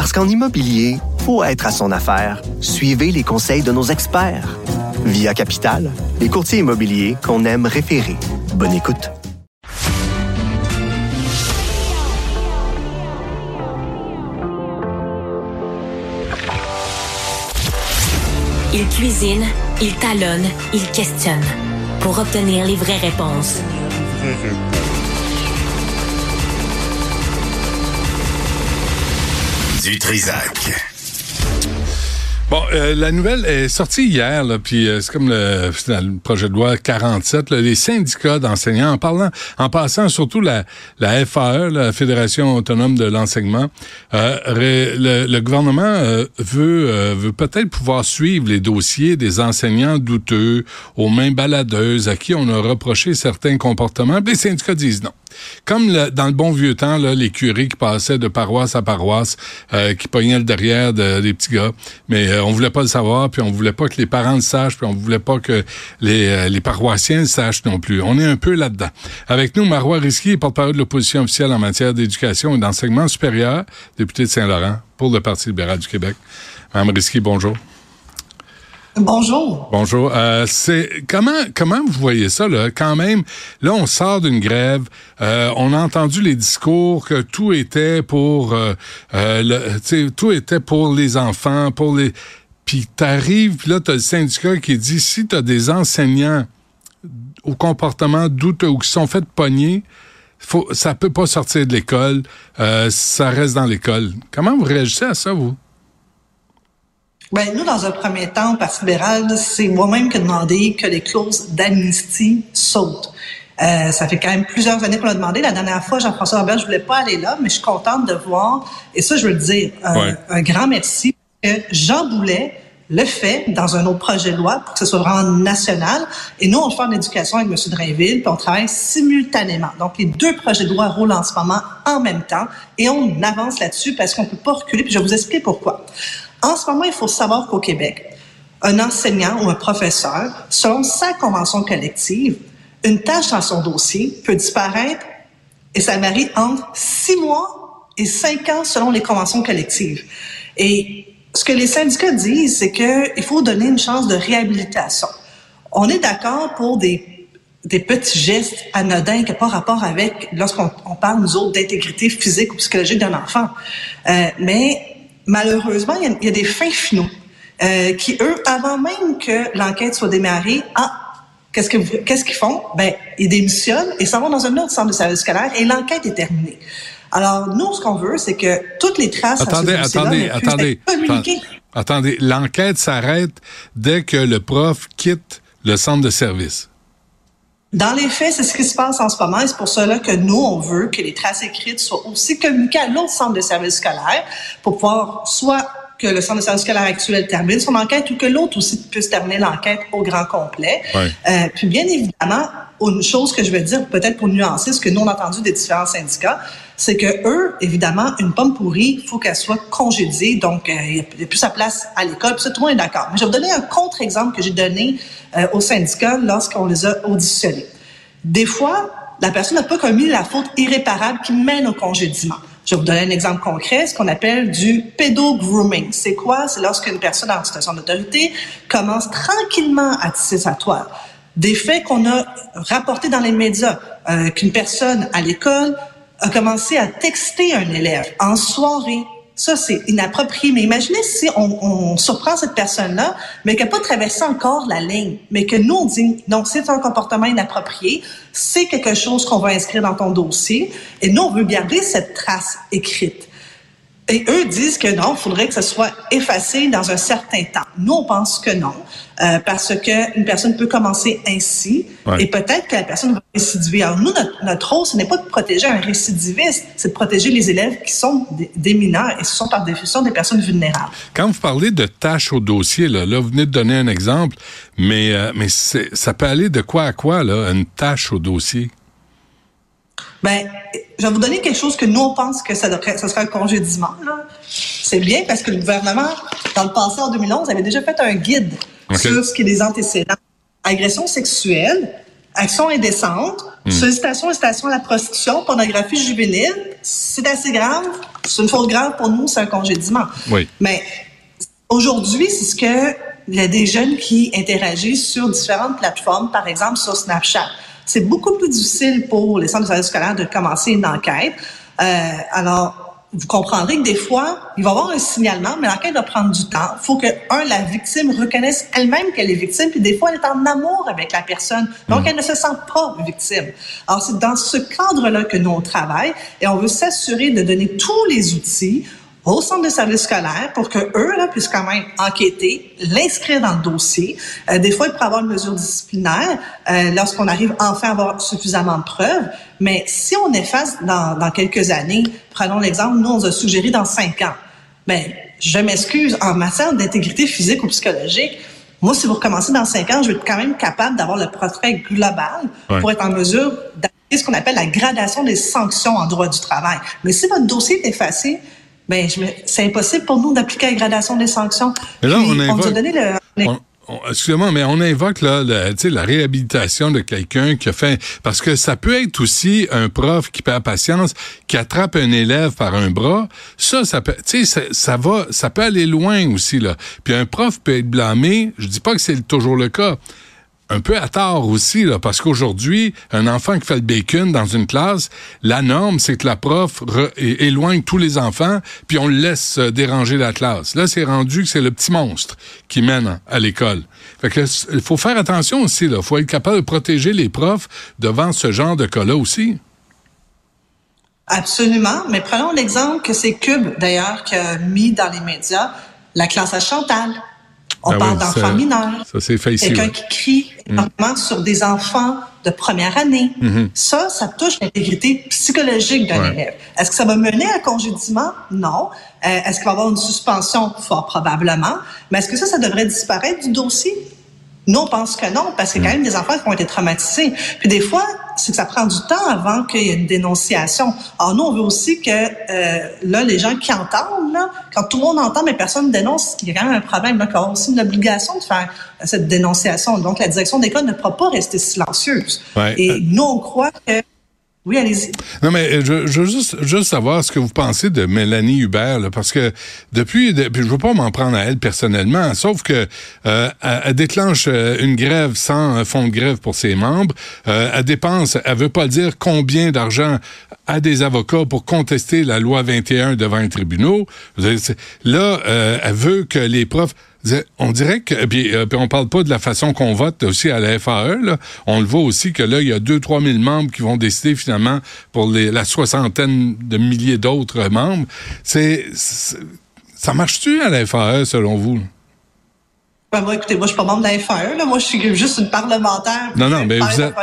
Parce qu'en immobilier, faut être à son affaire. Suivez les conseils de nos experts. Via Capital, les courtiers immobiliers qu'on aime référer. Bonne écoute. Il cuisine, il talonne, il questionne pour obtenir les vraies réponses. Du Trisac. Bon, euh, la nouvelle est sortie hier, puis euh, c'est comme le, projet de loi 47, là, les syndicats d'enseignants, en parlant, en passant surtout la, la FAE, la Fédération autonome de l'enseignement, euh, le, le, gouvernement euh, veut, veut peut-être pouvoir suivre les dossiers des enseignants douteux, aux mains baladeuses, à qui on a reproché certains comportements. Les syndicats disent non. Comme dans le bon vieux temps, les curés qui passaient de paroisse à paroisse, qui pognaient le derrière des petits gars, mais on voulait pas le savoir, puis on voulait pas que les parents le sachent, puis on voulait pas que les, euh, les paroissiens le sachent non plus. On est un peu là-dedans. Avec nous, Marois Risky, porte-parole de l'opposition officielle en matière d'éducation et d'enseignement supérieur, député de Saint-Laurent pour le Parti libéral du Québec. Mme Risky, bonjour. Bonjour. Bonjour. Euh, c'est comment comment vous voyez ça là? Quand même, là on sort d'une grève. Euh, on a entendu les discours que tout était pour euh, tout était pour les enfants, pour les. Puis t'arrives, puis là t'as le syndicat qui dit si t'as des enseignants au comportement douteux ou qui sont faits pogner, faut, ça peut pas sortir de l'école, ça reste dans l'école. Comment vous réagissez à ça vous? Ben, nous, dans un premier temps, au Parti libéral, c'est moi-même qui ai demandé que les clauses d'amnistie sautent. Euh, ça fait quand même plusieurs années qu'on l'a demandé. La dernière fois, Jean-François Robert, je voulais pas aller là, mais je suis contente de voir, et ça, je veux le dire, un, grand merci, que Jean Boulet le fait dans un autre projet de loi pour que ce soit vraiment national. Et nous, on fait en éducation avec M. Drainville, puis on travaille simultanément. Donc, les deux projets de loi roulent en ce moment en même temps, et on avance là-dessus parce qu'on peut pas reculer, puis je vais vous expliquer pourquoi. En ce moment, il faut savoir qu'au Québec, un enseignant ou un professeur, selon sa convention collective, une tâche dans son dossier peut disparaître et ça varie entre six mois et cinq ans selon les conventions collectives. Et ce que les syndicats disent, c'est qu'il faut donner une chance de réhabilitation. On est d'accord pour des, des petits gestes anodins qui n'ont pas rapport avec, lorsqu'on parle, nous autres, d'intégrité physique ou psychologique d'un enfant. Euh, mais malheureusement, il y, a, des fins finaux euh, qui, eux, avant même que l'enquête soit démarrée, ah, qu'est-ce qu'ils qu'est-ce qu'ils font? Ben, ils démissionnent et s'en vont dans un autre centre de service scolaire et l'enquête est terminée. Alors, nous, ce qu'on veut, c'est que toutes les traces attendez, à ce attendez, attendez, attendez, attendez, l'enquête s'arrête dès que le prof quitte le centre de service. Dans les faits, c'est ce qui se passe en ce moment. C'est pour cela que nous, on veut que les traces écrites soient aussi communiquées à l'autre centre de service scolaire pour pouvoir soit que le centre de service scolaire actuel termine son enquête ou que l'autre aussi puisse terminer l'enquête au grand complet. Euh, puis bien évidemment, une chose que je veux dire, peut-être pour nuancer ce que nous on a entendu des différents syndicats, c'est que eux, évidemment, une pomme pourrie, faut qu'elle soit congédiée, donc euh, il n'y a, plus sa place à l'école. Puis ça, tout le monde est d'accord. Mais je vais vous donner un contre-exemple que j'ai donné euh, aux syndicats lorsqu'on les a auditionnés. Des fois, la personne n'a pas commis la faute irréparable qui mène au congédiement. Je vais vous donner un exemple concret, ce qu'on appelle du pédo-grooming. C'est quoi? C'est lorsqu'une personne en situation d'autorité commence tranquillement à tisser sa toile. Des faits qu'on a rapportés dans les médias, euh, qu'une personne à l'école a commencé à texter un élève en soirée. Ça, c'est inapproprié. Mais imaginez si on, surprend cette personne-là, mais qu'elle n'a pas traversé encore la ligne, mais que nous, on dit, non, c'est un comportement inapproprié, c'est quelque chose qu'on va inscrire dans ton dossier, et nous, on veut garder cette trace écrite. Et eux disent que non, il faudrait que ce soit effacé dans un certain temps. Nous, on pense que non, euh, parce qu'une personne peut commencer ainsi et peut-être que la personne va récidiver. Alors nous, notre, rôle, ce n'est pas de protéger un récidiviste, c'est de protéger les élèves qui sont des, mineurs et ce sont par définition des personnes vulnérables. Quand vous parlez de tâches au dossier, là, là vous venez de donner un exemple, mais, euh, mais ça peut aller de quoi à quoi, là, une tâche au dossier? Ben, je vais vous donner quelque chose que nous, on pense que ça, devrait, ça serait un congédiement. C'est bien parce que le gouvernement, dans le passé, en 2011, avait déjà fait un guide sur ce qui est des antécédents. Agression sexuelle, action indécente, hmm. sollicitation, incitation à la prostitution, pornographie juvénile, c'est assez grave. C'est une faute grave pour nous, c'est un congédiement. Oui. Mais aujourd'hui, c'est ce que il y a des jeunes qui interagissent sur différentes plateformes, par exemple sur Snapchat c'est beaucoup plus difficile pour les centres de services scolaires de commencer une enquête. Euh, alors, vous comprendrez que des fois, il va y avoir un signalement, mais l'enquête va prendre du temps. Il faut que, un, la victime reconnaisse elle-même qu'elle est victime, puis des fois, elle est en amour avec la personne. Donc, elle ne se sent pas victime. Alors, c'est dans ce cadre-là que nous, on travaille et on veut s'assurer de donner tous les outils au centre de service scolaire pour que eux là, puissent quand même enquêter, l'inscrire dans le dossier. Euh, des fois, il peut avoir une mesure disciplinaire euh, lorsqu'on arrive enfin à avoir suffisamment de preuves. Mais si on efface dans, dans quelques années, prenons l'exemple, nous, on a suggéré dans cinq ans. Ben, je m'excuse, en matière d'intégrité physique ou psychologique, moi, si vous recommencez dans cinq ans, je vais être quand même capable d'avoir le portrait global pour être en mesure d'appliquer ce qu'on appelle la gradation des sanctions en droit du travail. Mais si votre dossier est effacé, ben, c'est impossible pour nous d'appliquer la gradation des sanctions. Mais là, on, invoque, a donné le... Excusez-moi, mais on invoque là, la, la réhabilitation de quelqu'un qui a fait parce que ça peut être aussi un prof qui perd patience, qui attrape un élève par un bras. Ça, ça peut, ça, va, ça peut aller loin aussi là. Puis un prof peut être blâmé. Je dis pas que c'est toujours le cas, un peu à tort aussi, là, parce qu'aujourd'hui, un enfant qui fait le bacon dans une classe, la norme, c'est que la prof éloigne tous les enfants, puis on le laisse euh, déranger la classe. Là, c'est rendu que c'est le petit monstre qui mène à l'école. Fait que il faut faire attention aussi, là. faut être capable de protéger les profs devant ce genre de cas-là aussi. Absolument, mais prenons l'exemple que c'est Cube, d'ailleurs, qui a mis dans les médias la classe à Chantal. On ah parle d'enfants mineurs. Ça, c'est Quelqu'un qui crie mm. énormément sur des enfants de première année. Mm-hmm. Ça, ça touche l'intégrité psychologique d'un élève. Est-ce que ça va mener à un congédiement? Non. Euh, est-ce qu'il va y avoir une suspension? Fort probablement. Mais est-ce que ça, ça devrait disparaître du dossier? Nous, on pense que non, parce a quand même des enfants qui ont été traumatisés. Puis des fois, c'est que ça prend du temps avant qu'il y ait une dénonciation. Alors nous, on veut aussi que euh, là, les gens qui entendent, là, quand tout le monde entend, mais personne ne dénonce, il y a quand même un problème. Donc, on a aussi une obligation de faire cette dénonciation. Donc, la direction d'école ne pourra pas rester silencieuse. Et nous, on croit que oui, allez-y. Non, mais euh, je, je, veux juste, juste savoir ce que vous pensez de Mélanie Hubert, là, parce que depuis, je je veux pas m'en prendre à elle personnellement, sauf que euh, elle, déclenche euh, une grève sans un fonds de grève pour ses membres. Euh, elle dépense, elle veut pas dire combien d'argent à des avocats pour contester la loi 21 devant les tribunaux. Là, elle veut que les profs on dirait que, puis, euh, puis on parle pas de la façon qu'on vote aussi à la FAE, là. on le voit aussi que là, il y a 2-3 000 membres qui vont décider finalement pour les, la soixantaine de milliers d'autres membres. C'est, ça marche-tu à la FAE selon vous? Ben moi, écoutez, moi, je suis pas membre de la FAE, là. Moi, je suis juste une parlementaire. Non, non, mais vous êtes,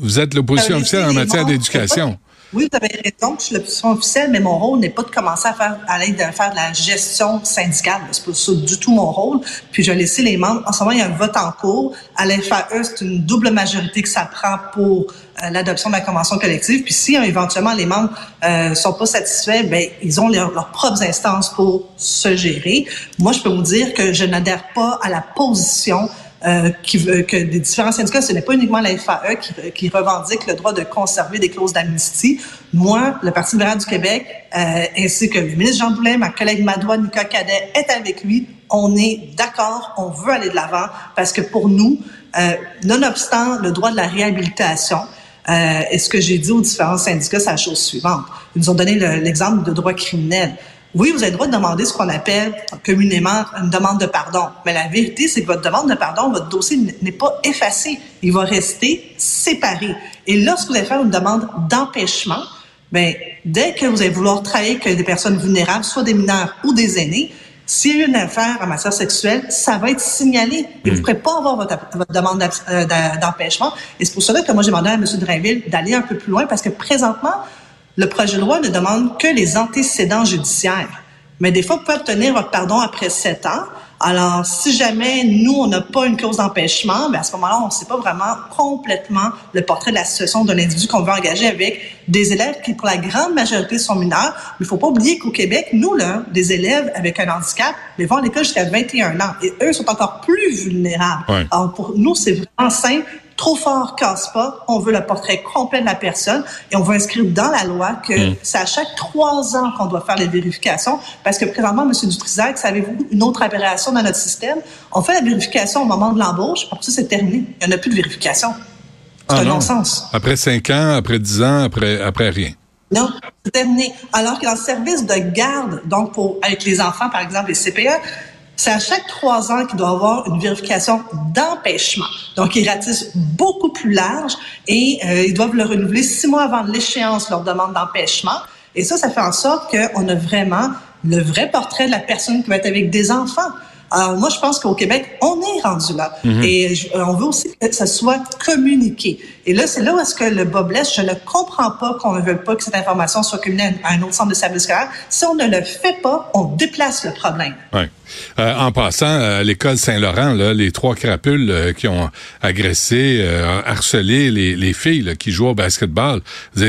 vous êtes l'opposition officielle en matière d'éducation. Oui, vous avez raison, je suis l'opposition officielle, mais mon rôle n'est pas de commencer à faire, à l'aide de faire de la gestion syndicale. C'est pas du tout mon rôle. Puis je laisser les membres. En ce moment, il y a un vote en cours. À l'FAE, c'est une double majorité que ça prend pour euh, l'adoption de la convention collective. Puis si éventuellement les membres euh, sont pas satisfaits, ben ils ont leurs propres instances pour se gérer. Moi, je peux vous dire que je n'adhère pas à la position euh, qui veut que des différents syndicats, ce n'est pas uniquement la FAE qui, qui, revendique le droit de conserver des clauses d'amnistie. Moi, le Parti libéral du Québec, euh, ainsi que le ministre Jean Boulet, ma collègue Madoua Nika Cadet est avec lui. On est d'accord, on veut aller de l'avant parce que pour nous, euh, nonobstant le droit de la réhabilitation, euh, et ce que j'ai dit aux différents syndicats, c'est la chose suivante. Ils nous ont donné l'exemple de droit criminel. Oui, vous avez le droit de demander ce qu'on appelle communément une demande de pardon. Mais la vérité, c'est que votre demande de pardon, votre dossier n'est pas effacé. Il va rester séparé. Et lorsque vous allez faire une demande d'empêchement, ben, dès que vous allez vouloir travailler avec des personnes vulnérables, soit des mineurs ou des aînés, s'il y a une affaire en matière sexuelle, ça va être signalé. Et vous ne pourrez pas avoir votre, demande euh, d'empêchement. Et c'est pour cela que moi, j'ai demandé à M. Drainville d'aller un peu plus loin parce que présentement, le projet de loi ne demande que les antécédents judiciaires. Mais des fois, vous pouvez obtenir votre pardon après sept ans. Alors, si jamais nous, on n'a pas une cause d'empêchement, ben à ce moment-là, on ne sait pas vraiment complètement le portrait de la situation d'un individu qu'on veut engager avec des élèves qui, pour la grande majorité, sont mineurs. Mais il faut pas oublier qu'au Québec, nous, là, des élèves avec un handicap, ils vont à l'école jusqu'à 21 ans. Et eux sont encore plus vulnérables. Alors, pour nous, c'est vraiment simple trop fort casse pas. On veut le portrait complet de la personne et on veut inscrire dans la loi que mm. c'est à chaque trois ans qu'on doit faire les vérifications parce que présentement, M. Dutrisac, savez-vous une autre aberration dans notre système? On fait la vérification au moment de l'embauche, après ça, c'est terminé. Il n'y en a plus de vérification. C'est ah un non-sens. Après cinq ans, après dix ans, après, après rien. Non, c'est terminé. Alors que dans le service de garde, donc pour avec les enfants, par exemple, les CPE, c'est à chaque trois ans qu'il doit avoir une vérification d'empêchement. Donc, ils ratissent beaucoup plus large et euh, ils doivent le renouveler six mois avant l'échéance, leur demande d'empêchement. Et ça, ça fait en sorte qu'on a vraiment le vrai portrait de la personne qui va être avec des enfants. Alors, moi, je pense qu'au Québec, on est rendu là. Mhm. Et on veut aussi que ça soit communiqué. Et là, c'est là où est-ce que le bas blesse. Je ne comprends pas qu'on ne veut pas que cette information soit communiquée à un autre centre de service scolaire. Si on ne le fait pas, on déplace le problème. Ouais. Euh, en passant, à l'école Saint-Laurent, les trois crapules euh, qui ont agressé, euh, harcelé les, les filles qui jouent au basketball,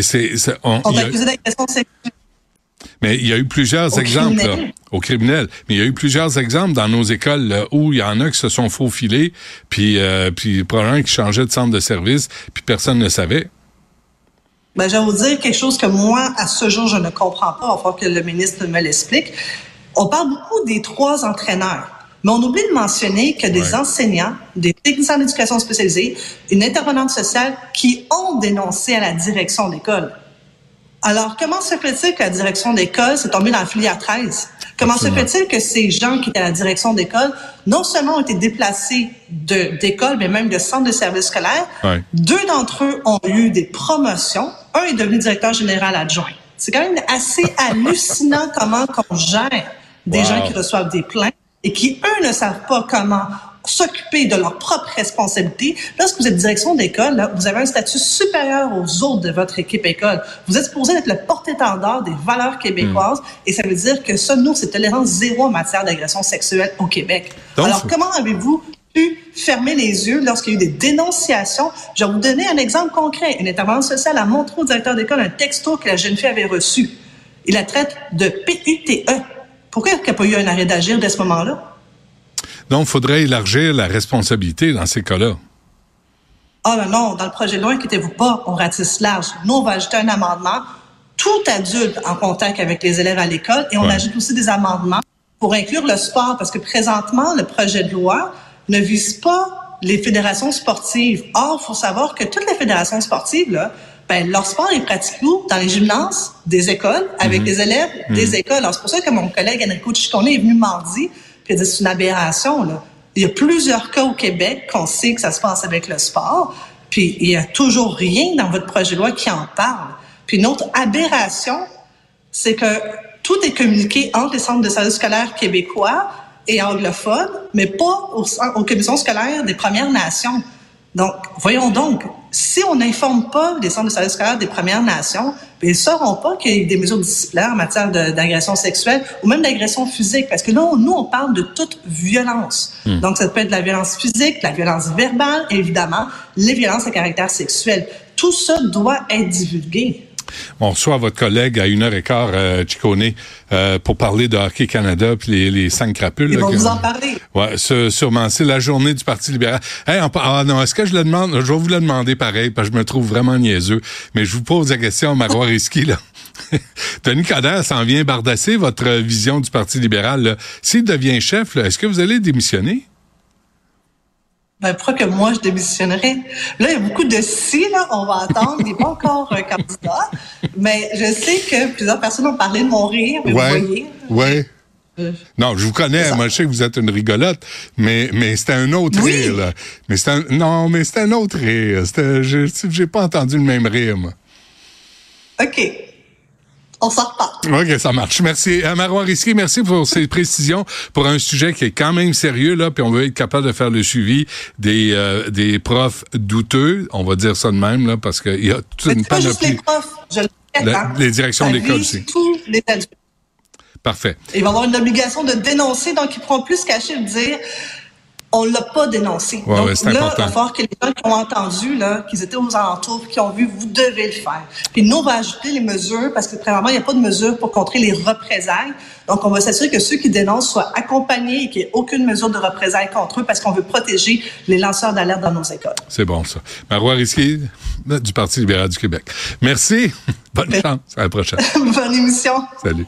c'est, on, on accusé d'agression sexuelle mais il y a eu plusieurs exemples au criminel. Mais il y a eu plusieurs exemples dans nos écoles où il y en a qui se sont faufilés, puis euh, puis probablement qui changeaient de centre de service, puis personne ne savait. Ben, je vais vous dire quelque chose que moi, à ce jour, je ne comprends pas. Il falloir que le ministre me l'explique. On parle beaucoup des trois entraîneurs. Mais on oublie de mentionner que des enseignants, des techniciens d'éducation spécialisés, une intervenante sociale qui ont dénoncé à la direction d'école. Alors, comment se fait-il que la direction d'école s'est tombée dans la filière 13? Comment se fait-il que ces gens qui étaient à la direction d'école, non seulement ont été déplacés d'école, mais même de centre de service scolaire? Deux d'entre eux ont eu des promotions. Un est devenu directeur général adjoint. C'est quand même assez hallucinant comment on gère des gens qui reçoivent des plaintes et qui, eux, ne savent pas comment s'occuper de leurs propres responsabilités. Lorsque vous êtes direction d'école, vous avez un statut supérieur aux autres de votre équipe école. Vous êtes supposé être le porte-étendard des valeurs québécoises hmm. et ça veut dire que ça, nous, c'est tolérance zéro en matière d'agression sexuelle au Québec. Alors, comment avez-vous pu fermer les yeux lorsqu'il y a eu des dénonciations? Je vais vous donner un exemple concret. Une intervention sociale a montré au directeur d'école un texto que la jeune fille avait reçu. Il la traite de PUTE. Pourquoi il n'y a pas eu un arrêt d'agir dès ce moment-là? Donc, il faudrait élargir la responsabilité dans ces cas-là. Ah ben non, dans le projet de loi, inquiétez-vous pas, on ratisse large. Nous, on va ajouter un amendement, tout adulte en contact avec les élèves à l'école, et on ajoute aussi des amendements pour inclure le sport, parce que présentement, le projet de loi ne vise pas les fédérations sportives. Or, il faut savoir que toutes les fédérations sportives, là, ben, leur sport est pratiqué dans les gymnases des écoles, avec mhm. les élèves des mhm. écoles. Alors, c'est pour ça que mon collègue Enrico Ciccone est venu mardi c'est une aberration. Là. Il y a plusieurs cas au Québec qu'on sait que ça se passe avec le sport, puis il y a toujours rien dans votre projet de loi qui en parle. Puis une autre aberration, c'est que tout est communiqué entre les centres de services scolaires québécois et anglophones, mais pas aux commissions scolaires des Premières Nations. Donc, voyons donc, si on n'informe pas les centres de services scolaires des Premières Nations, ils ne sauront pas qu'il y a des mesures disciplinaires en matière d'agression sexuelle ou même d'agression physique. Parce que là, nous, on parle de toute violence. Hmm. Donc, ça peut être de la violence physique, la violence verbale, évidemment, les violences à caractère sexuel. Tout ça doit être divulgué. On reçoit votre collègue à une heure et quart, euh, Chicone, euh, pour parler de Hockey Canada puis les, les cinq crapules. Ils vont vous en parler. Ouais, sûrement. C'est la journée du Parti libéral. Hey, ah non, est-ce que je le demande? Je vais vous le demander pareil, parce que je me trouve vraiment niaiseux. Mais je vous pose la question, Marois Risky, là. Denis Coderre s'en vient bardasser votre vision du Parti libéral. S'il devient chef, est-ce que vous allez démissionner? Ben, pourquoi que moi, je démissionnerais? Là, il y a beaucoup de si, là, on va attendre. Il n'est pas encore un candidat. Mais je sais que plusieurs personnes ont parlé de mon rire, mais ouais, vous voyez. Ouais. Euh, non, je vous connais, moi je sais que vous êtes une rigolote, mais mais c'était un autre rire là. Mais un non, mais c'était un autre rire. J'ai pas entendu le même rire moi. OK. On s'en reparle. OK, ça marche. Merci. Euh, Marois Risky, merci pour ces précisions pour un sujet qui est quand même sérieux, là, puis on veut être capable de faire le suivi des, euh, des profs douteux. On va dire ça de même, là, parce qu'il y a toute une pas juste les profs, je le répète, hein. Les directions d'école aussi. tous les adultes. Parfait. Il va avoir une obligation de dénoncer, donc ils pourront plus se cacher de dire on l'a pas dénoncé. Ouais, Donc ouais, là, il important. va falloir que les gens qui ont entendu, là, qu'ils étaient aux alentours, qui ont vu, vous devez le faire. Puis nous, on va ajouter les mesures, parce que premièrement, il n'y a pas de mesures pour contrer les représailles. Donc, on va s'assurer que ceux qui dénoncent soient accompagnés et qu'il n'y ait aucune mesure de représailles contre eux, parce qu'on veut protéger les lanceurs d'alerte dans nos écoles. C'est bon, ça. Marois Risky, du Parti libéral du Québec. Merci. Bonne chance. À la prochaine. Bonne émission. Salut.